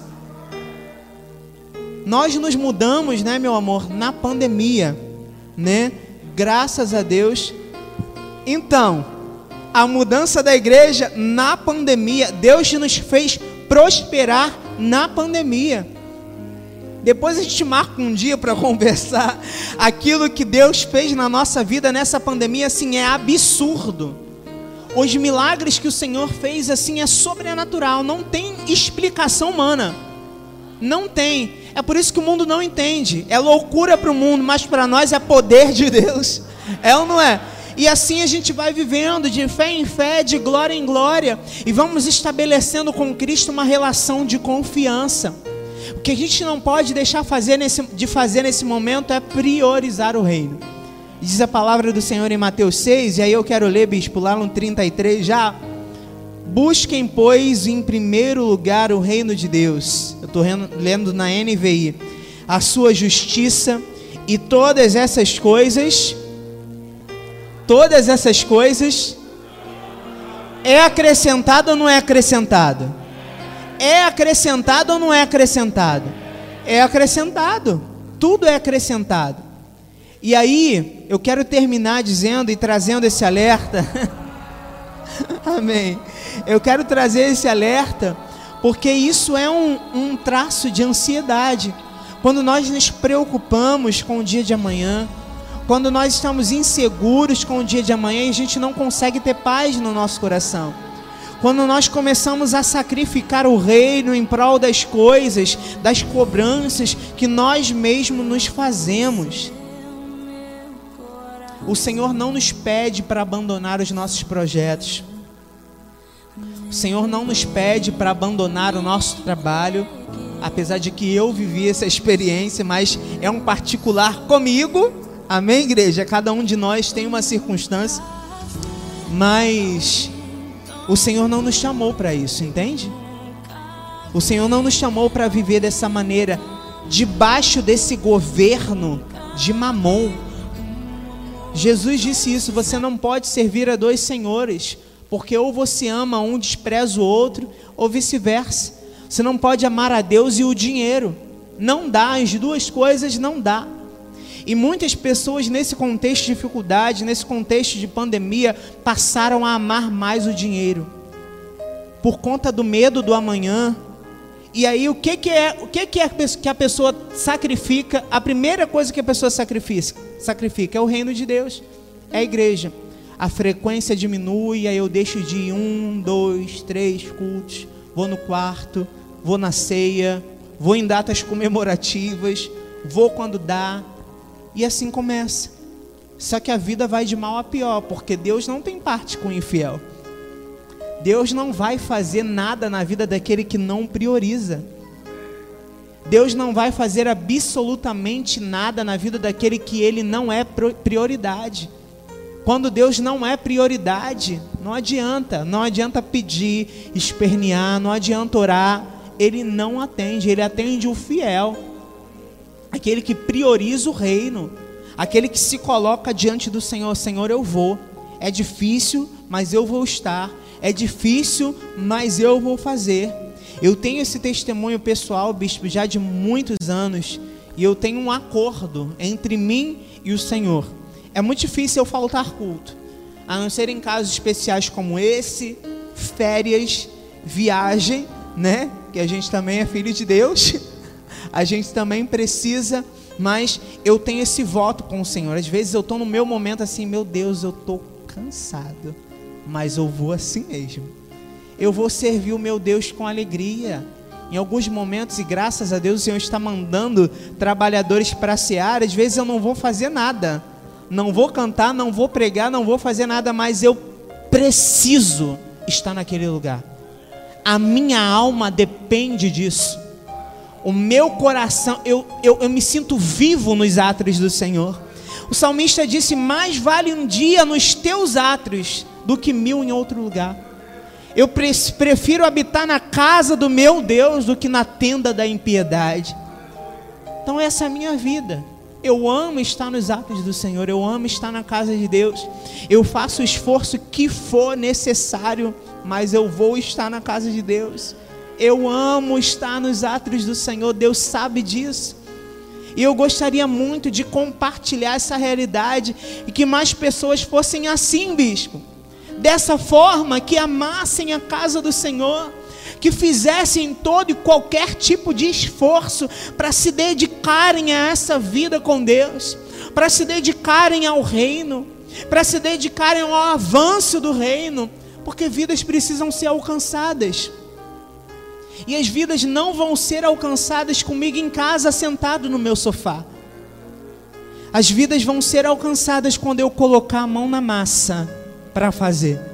Nós nos mudamos, né, meu amor, na pandemia, né? Graças a Deus. Então, a mudança da igreja na pandemia, Deus nos fez prosperar na pandemia. Depois a gente marca um dia para [laughs] conversar aquilo que Deus fez na nossa vida nessa pandemia, assim, é absurdo. Os milagres que o Senhor fez, assim, é sobrenatural, não tem explicação humana. Não tem. É por isso que o mundo não entende. É loucura para o mundo, mas para nós é poder de Deus. É ou não é? E assim a gente vai vivendo de fé em fé, de glória em glória, e vamos estabelecendo com Cristo uma relação de confiança. O que a gente não pode deixar fazer nesse, de fazer nesse momento é priorizar o reino. Diz a palavra do Senhor em Mateus 6, e aí eu quero ler, bispo, lá no 33 já. Busquem, pois, em primeiro lugar o reino de Deus. Eu estou lendo na NVI. A sua justiça e todas essas coisas, todas essas coisas, é acrescentado ou não é acrescentado? É acrescentado ou não é acrescentado? É acrescentado. Tudo é acrescentado. E aí, eu quero terminar dizendo e trazendo esse alerta. [laughs] Amém. Eu quero trazer esse alerta, porque isso é um, um traço de ansiedade. Quando nós nos preocupamos com o dia de amanhã, quando nós estamos inseguros com o dia de amanhã, a gente não consegue ter paz no nosso coração. Quando nós começamos a sacrificar o reino em prol das coisas, das cobranças que nós mesmos nos fazemos. O Senhor não nos pede para abandonar os nossos projetos. O Senhor não nos pede para abandonar o nosso trabalho, apesar de que eu vivi essa experiência, mas é um particular comigo. Amém, igreja? Cada um de nós tem uma circunstância, mas o Senhor não nos chamou para isso, entende? O Senhor não nos chamou para viver dessa maneira, debaixo desse governo de mamon Jesus disse isso: você não pode servir a dois senhores, porque ou você ama um, despreza o outro, ou vice-versa. Você não pode amar a Deus e o dinheiro. Não dá, as duas coisas não dá. E muitas pessoas nesse contexto de dificuldade, nesse contexto de pandemia, passaram a amar mais o dinheiro. Por conta do medo do amanhã. E aí o que, que é, o que, que é que a pessoa sacrifica? A primeira coisa que a pessoa sacrifica, sacrifica é o reino de Deus, é a igreja. A frequência diminui, aí eu deixo de ir um, dois, três cultos, vou no quarto, vou na ceia, vou em datas comemorativas, vou quando dá, e assim começa. Só que a vida vai de mal a pior, porque Deus não tem parte com o infiel. Deus não vai fazer nada na vida daquele que não prioriza. Deus não vai fazer absolutamente nada na vida daquele que ele não é prioridade. Quando Deus não é prioridade, não adianta, não adianta pedir, espernear, não adianta orar, ele não atende, ele atende o fiel, aquele que prioriza o reino, aquele que se coloca diante do Senhor: Senhor, eu vou, é difícil, mas eu vou estar, é difícil, mas eu vou fazer. Eu tenho esse testemunho pessoal, bispo, já de muitos anos, e eu tenho um acordo entre mim e o Senhor. É muito difícil eu faltar culto, a não ser em casos especiais como esse, férias, viagem, né? Que a gente também é filho de Deus, [laughs] a gente também precisa, mas eu tenho esse voto com o Senhor. Às vezes eu estou no meu momento assim, meu Deus, eu estou cansado, mas eu vou assim mesmo eu vou servir o meu Deus com alegria. Em alguns momentos, e graças a Deus, o Senhor está mandando trabalhadores para a seara. Às vezes eu não vou fazer nada, não vou cantar, não vou pregar, não vou fazer nada, mas eu preciso estar naquele lugar. A minha alma depende disso. O meu coração, eu, eu, eu me sinto vivo nos átrios do Senhor. O salmista disse: Mais vale um dia nos teus átrios do que mil em outro lugar. Eu prefiro habitar na casa do meu Deus do que na tenda da impiedade. Então essa é a minha vida. Eu amo estar nos atos do Senhor, eu amo estar na casa de Deus. Eu faço o esforço que for necessário, mas eu vou estar na casa de Deus. Eu amo estar nos atos do Senhor, Deus sabe disso. E eu gostaria muito de compartilhar essa realidade e que mais pessoas fossem assim, bispo. Dessa forma, que amassem a casa do Senhor que fizessem todo e qualquer tipo de esforço para se dedicarem a essa vida com Deus, para se dedicarem ao reino, para se dedicarem ao avanço do reino, porque vidas precisam ser alcançadas. E as vidas não vão ser alcançadas comigo em casa, sentado no meu sofá. As vidas vão ser alcançadas quando eu colocar a mão na massa para fazer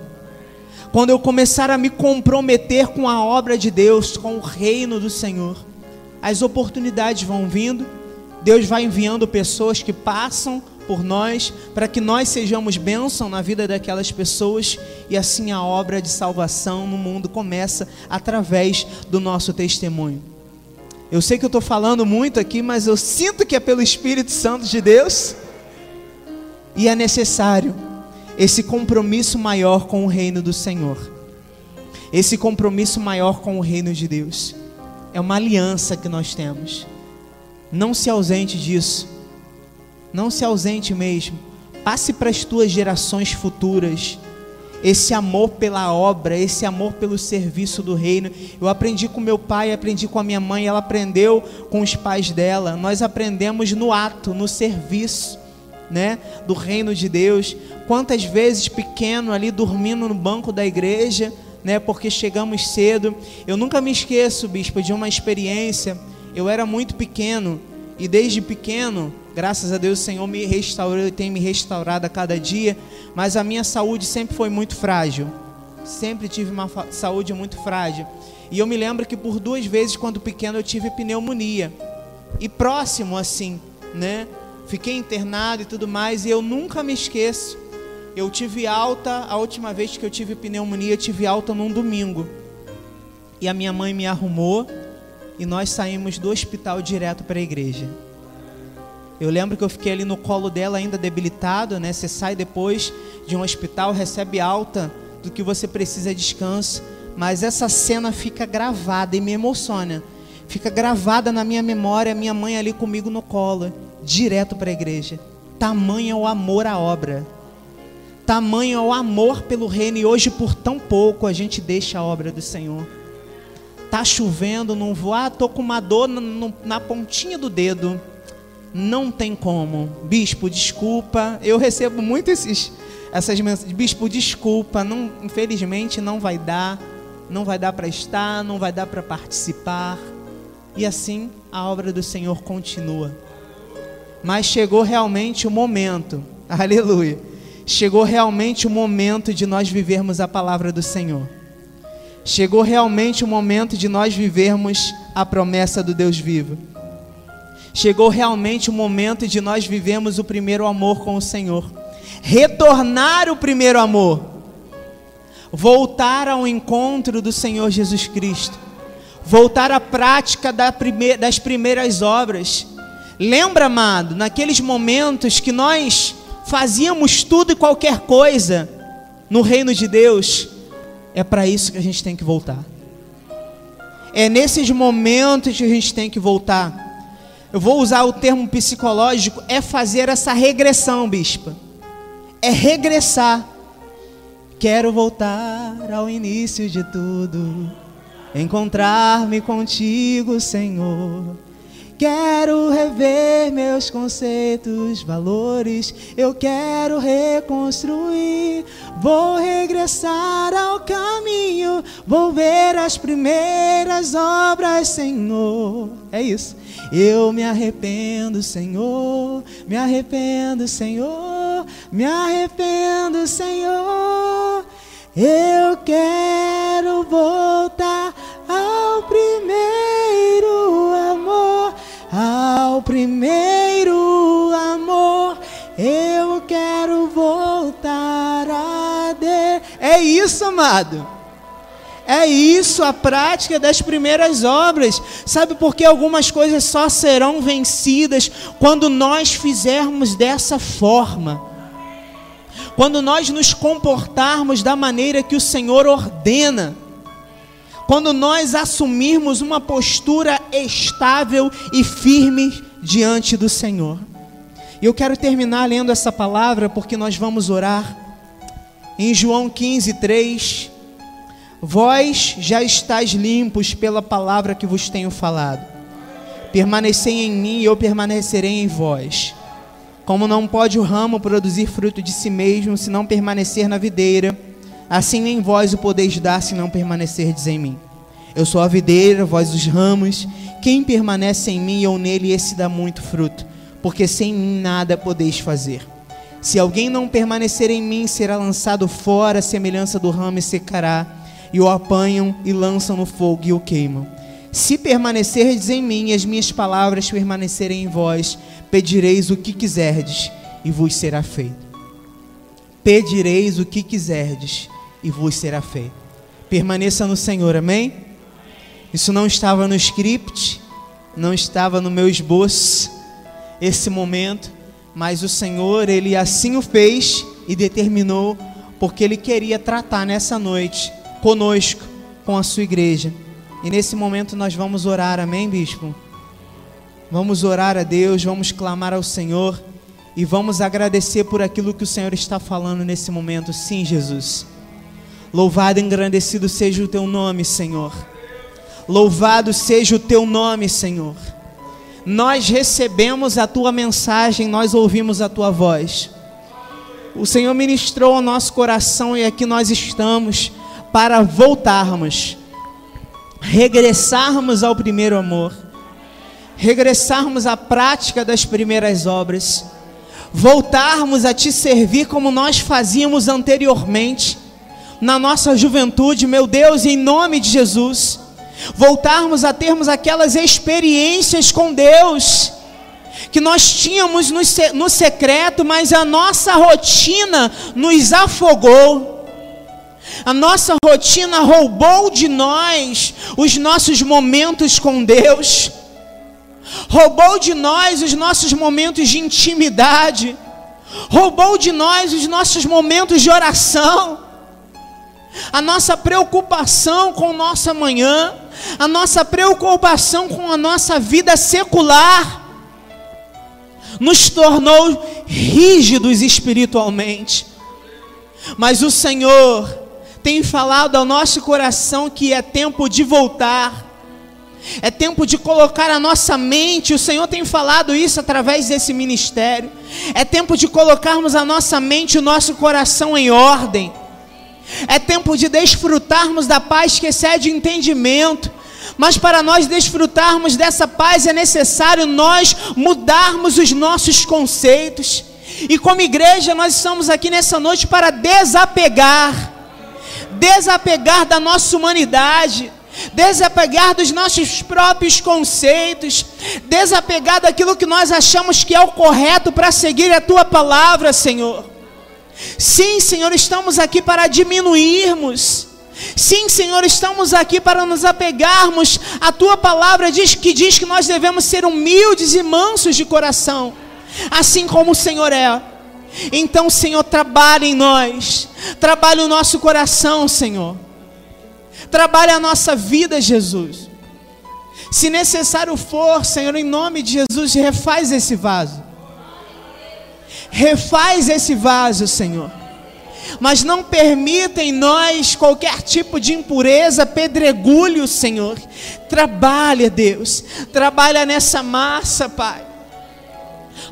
quando eu começar a me comprometer com a obra de Deus, com o reino do Senhor, as oportunidades vão vindo, Deus vai enviando pessoas que passam por nós, para que nós sejamos bênção na vida daquelas pessoas, e assim a obra de salvação no mundo começa através do nosso testemunho. Eu sei que eu estou falando muito aqui, mas eu sinto que é pelo Espírito Santo de Deus, e é necessário esse compromisso maior com o reino do Senhor. Esse compromisso maior com o reino de Deus. É uma aliança que nós temos. Não se ausente disso. Não se ausente mesmo. Passe para as tuas gerações futuras esse amor pela obra, esse amor pelo serviço do reino. Eu aprendi com meu pai, aprendi com a minha mãe, ela aprendeu com os pais dela. Nós aprendemos no ato, no serviço né, do reino de Deus. Quantas vezes pequeno ali dormindo no banco da igreja, né, porque chegamos cedo. Eu nunca me esqueço, bispo, de uma experiência. Eu era muito pequeno e desde pequeno, graças a Deus, o Senhor me restaurou e tem me restaurado a cada dia, mas a minha saúde sempre foi muito frágil. Sempre tive uma saúde muito frágil. E eu me lembro que por duas vezes, quando pequeno, eu tive pneumonia. E próximo assim, né? fiquei internado e tudo mais, e eu nunca me esqueço. Eu tive alta, a última vez que eu tive pneumonia, eu tive alta num domingo. E a minha mãe me arrumou e nós saímos do hospital direto para a igreja. Eu lembro que eu fiquei ali no colo dela ainda debilitado, né? Você sai depois de um hospital, recebe alta do que você precisa é descanso, mas essa cena fica gravada e me emociona. Fica gravada na minha memória, minha mãe ali comigo no colo direto para a igreja. Tamanho é o amor à obra. Tamanho é o amor pelo reino. E hoje, por tão pouco, a gente deixa a obra do Senhor. Tá chovendo, não vou. Ah, tô com uma dor na, na pontinha do dedo. Não tem como. Bispo, desculpa. Eu recebo muito esses, essas mensagens. Bispo, desculpa. Não, infelizmente não vai dar. Não vai dar para estar, não vai dar para participar. E assim a obra do Senhor continua. Mas chegou realmente o momento, [laughs] aleluia. Chegou realmente o momento de nós vivermos a palavra do Senhor. Chegou realmente o momento de nós vivermos a promessa do Deus vivo. Chegou realmente o momento de nós vivermos o primeiro amor com o Senhor. Retornar o primeiro amor. Voltar ao encontro do Senhor Jesus Cristo. Voltar à prática das primeiras obras Lembra, amado, naqueles momentos que nós fazíamos tudo e qualquer coisa no reino de Deus, é para isso que a gente tem que voltar. É nesses momentos que a gente tem que voltar. Eu vou usar o termo psicológico, é fazer essa regressão, bispa. É regressar. Quero voltar ao início de tudo, encontrar-me contigo, Senhor Quero rever meus conceitos, valores. Eu quero reconstruir. Vou regressar ao caminho. Vou ver as primeiras obras, Senhor. É isso. Eu me arrependo, Senhor. Me arrependo, Senhor. Me arrependo, Senhor. Eu quero voltar ao primeiro primeiro amor. Eu quero voltar a Deus. É isso, amado. É isso a prática das primeiras obras. Sabe por que algumas coisas só serão vencidas quando nós fizermos dessa forma? Quando nós nos comportarmos da maneira que o Senhor ordena. Quando nós assumirmos uma postura estável e firme diante do Senhor. E eu quero terminar lendo essa palavra porque nós vamos orar. Em João 15, 3. Vós já estáis limpos pela palavra que vos tenho falado. Permanecei em mim e eu permanecerei em vós. Como não pode o ramo produzir fruto de si mesmo se não permanecer na videira, assim nem vós o podeis dar se não permanecerdes em mim. Eu sou a videira, vós os ramos. Quem permanece em mim eu nele, esse dá muito fruto, porque sem mim nada podeis fazer. Se alguém não permanecer em mim, será lançado fora, a semelhança do ramo e secará e o apanham e lançam no fogo e o queimam. Se permanecerdes em mim e as minhas palavras permanecerem em vós, pedireis o que quiserdes e vos será feito. Pedireis o que quiserdes e vos será feito. Permaneça no Senhor, amém? Isso não estava no script, não estava no meu esboço, esse momento, mas o Senhor, Ele assim o fez e determinou, porque Ele queria tratar nessa noite conosco, com a sua igreja. E nesse momento nós vamos orar, amém, bispo? Vamos orar a Deus, vamos clamar ao Senhor e vamos agradecer por aquilo que o Senhor está falando nesse momento. Sim, Jesus. Louvado e engrandecido seja o teu nome, Senhor. Louvado seja o teu nome, Senhor. Nós recebemos a tua mensagem, nós ouvimos a tua voz. O Senhor ministrou ao nosso coração e aqui nós estamos para voltarmos, regressarmos ao primeiro amor, regressarmos à prática das primeiras obras, voltarmos a te servir como nós fazíamos anteriormente, na nossa juventude, meu Deus, em nome de Jesus, voltarmos a termos aquelas experiências com Deus que nós tínhamos no secreto, mas a nossa rotina nos afogou. A nossa rotina roubou de nós os nossos momentos com Deus, roubou de nós os nossos momentos de intimidade, roubou de nós os nossos momentos de oração, a nossa preocupação com o nosso amanhã, a nossa preocupação com a nossa vida secular, nos tornou rígidos espiritualmente. Mas o Senhor, tem falado ao nosso coração que é tempo de voltar, é tempo de colocar a nossa mente, o Senhor tem falado isso através desse ministério, é tempo de colocarmos a nossa mente o nosso coração em ordem, é tempo de desfrutarmos da paz que excede o entendimento, mas para nós desfrutarmos dessa paz é necessário nós mudarmos os nossos conceitos. E como igreja, nós estamos aqui nessa noite para desapegar desapegar da nossa humanidade, desapegar dos nossos próprios conceitos, desapegar daquilo que nós achamos que é o correto para seguir a tua palavra, Senhor. Sim, Senhor, estamos aqui para diminuirmos. Sim, Senhor, estamos aqui para nos apegarmos. A tua palavra diz que diz que nós devemos ser humildes e mansos de coração, assim como o Senhor é. Então, Senhor, trabalhe em nós, trabalhe o nosso coração, Senhor, trabalhe a nossa vida, Jesus. Se necessário for, Senhor, em nome de Jesus, refaz esse vaso, refaz esse vaso, Senhor. Mas não permita em nós qualquer tipo de impureza, pedregulho, Senhor. Trabalha, Deus, trabalha nessa massa, Pai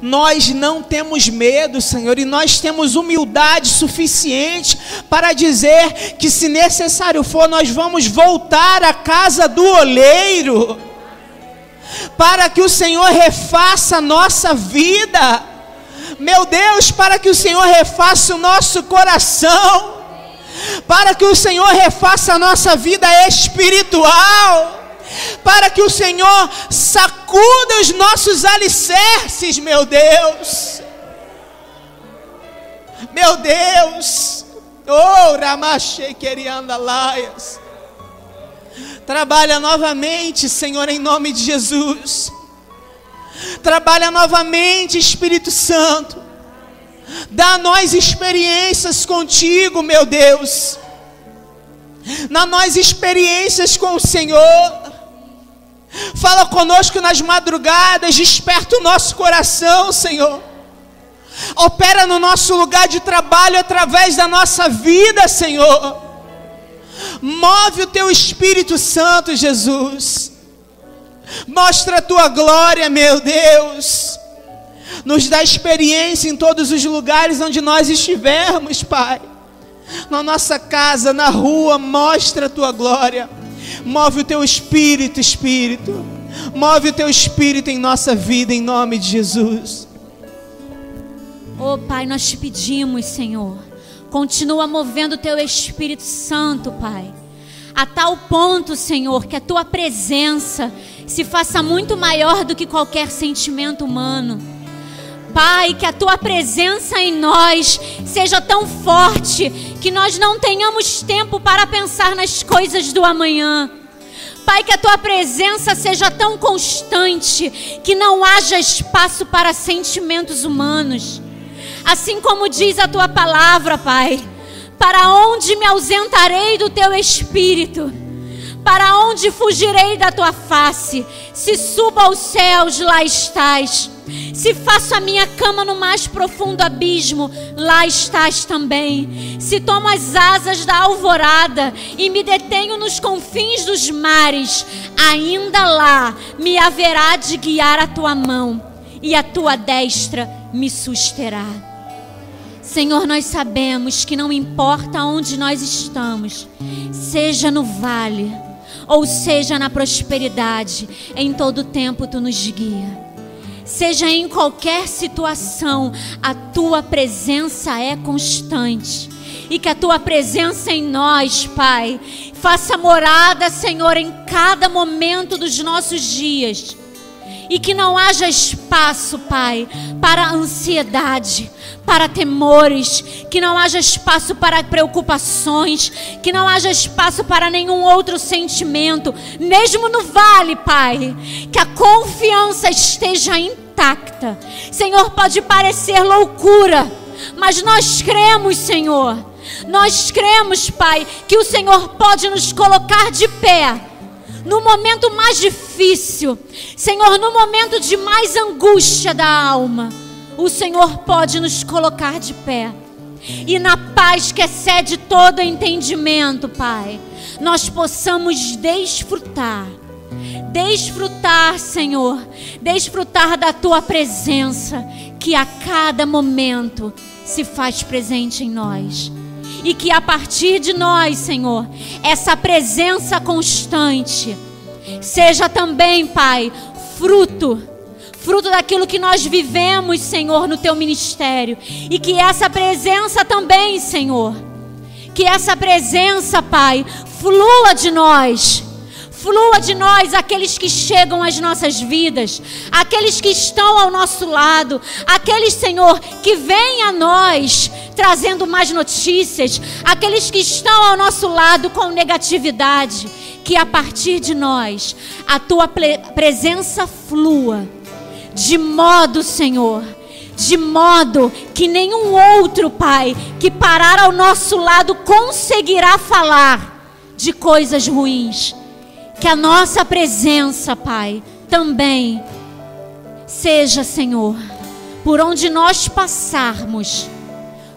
nós não temos medo, Senhor, e nós temos humildade suficiente para dizer que, se necessário for, nós vamos voltar à casa do oleiro, para que o Senhor refaça a nossa vida, meu Deus, para que o Senhor refaça o nosso coração, para que o Senhor refaça a nossa vida espiritual para que o Senhor sacuda os nossos alicerces, meu Deus. Meu Deus, oh, Ramachei laias. Trabalha novamente, Senhor, em nome de Jesus. Trabalha novamente, Espírito Santo. Dá a nós experiências contigo, meu Deus. Na nós experiências com o Senhor. Fala conosco nas madrugadas, desperta o nosso coração, Senhor. Opera no nosso lugar de trabalho através da nossa vida, Senhor. Move o teu Espírito Santo, Jesus. Mostra a tua glória, meu Deus. Nos dá experiência em todos os lugares onde nós estivermos, Pai. Na nossa casa, na rua, mostra a tua glória. Move o teu espírito, Espírito. Move o teu espírito em nossa vida, em nome de Jesus. Oh, Pai, nós te pedimos, Senhor. Continua movendo o teu Espírito Santo, Pai. A tal ponto, Senhor, que a tua presença se faça muito maior do que qualquer sentimento humano. Pai, que a tua presença em nós seja tão forte que nós não tenhamos tempo para pensar nas coisas do amanhã. Pai, que a tua presença seja tão constante que não haja espaço para sentimentos humanos. Assim como diz a tua palavra, Pai, para onde me ausentarei do teu espírito? Para onde fugirei da tua face? Se subo aos céus, lá estás. Se faço a minha cama no mais profundo abismo, lá estás também. Se tomo as asas da alvorada e me detenho nos confins dos mares, ainda lá me haverá de guiar a tua mão e a tua destra me susterá. Senhor, nós sabemos que não importa onde nós estamos, seja no vale, ou seja na prosperidade, em todo tempo tu nos guia. Seja em qualquer situação, a tua presença é constante. E que a tua presença em nós, Pai, faça morada, Senhor, em cada momento dos nossos dias e que não haja espaço, Pai, para ansiedade, para temores, que não haja espaço para preocupações, que não haja espaço para nenhum outro sentimento, mesmo no vale, Pai, que a confiança esteja intacta. Senhor, pode parecer loucura, mas nós cremos, Senhor. Nós cremos, Pai, que o Senhor pode nos colocar de pé no momento mais difícil, Senhor, no momento de mais angústia da alma, o Senhor pode nos colocar de pé. E na paz que excede todo entendimento, Pai, nós possamos desfrutar, desfrutar, Senhor, desfrutar da tua presença, que a cada momento se faz presente em nós e que a partir de nós, Senhor, essa presença constante seja também, Pai, fruto fruto daquilo que nós vivemos, Senhor, no teu ministério, e que essa presença também, Senhor, que essa presença, Pai, flua de nós Flua de nós aqueles que chegam às nossas vidas, aqueles que estão ao nosso lado, aqueles, Senhor, que vêm a nós trazendo mais notícias, aqueles que estão ao nosso lado com negatividade, que a partir de nós a tua presença flua, de modo, Senhor, de modo que nenhum outro Pai que parar ao nosso lado conseguirá falar de coisas ruins que a nossa presença, Pai, também seja, Senhor, por onde nós passarmos,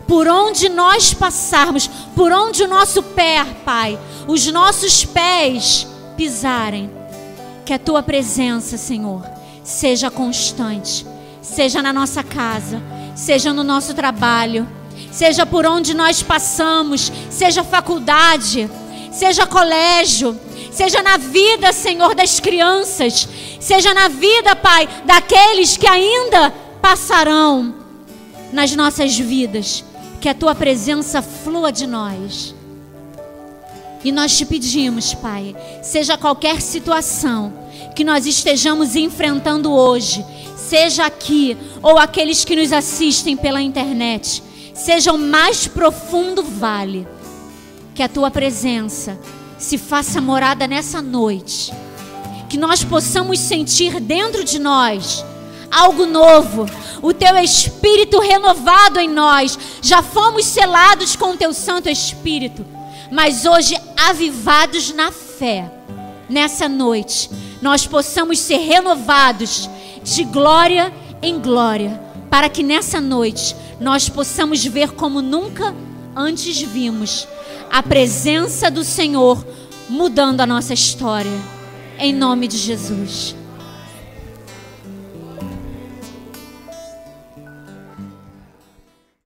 por onde nós passarmos, por onde o nosso pé, Pai, os nossos pés pisarem, que a tua presença, Senhor, seja constante, seja na nossa casa, seja no nosso trabalho, seja por onde nós passamos, seja faculdade, seja colégio, seja na vida, Senhor, das crianças, seja na vida, Pai, daqueles que ainda passarão nas nossas vidas, que a tua presença flua de nós. E nós te pedimos, Pai, seja qualquer situação que nós estejamos enfrentando hoje, seja aqui ou aqueles que nos assistem pela internet, seja o mais profundo vale, que a tua presença se faça morada nessa noite. Que nós possamos sentir dentro de nós algo novo, o teu espírito renovado em nós. Já fomos selados com o teu Santo Espírito, mas hoje avivados na fé. Nessa noite, nós possamos ser renovados de glória em glória, para que nessa noite nós possamos ver como nunca antes vimos a presença do Senhor mudando a nossa história. Em nome de Jesus.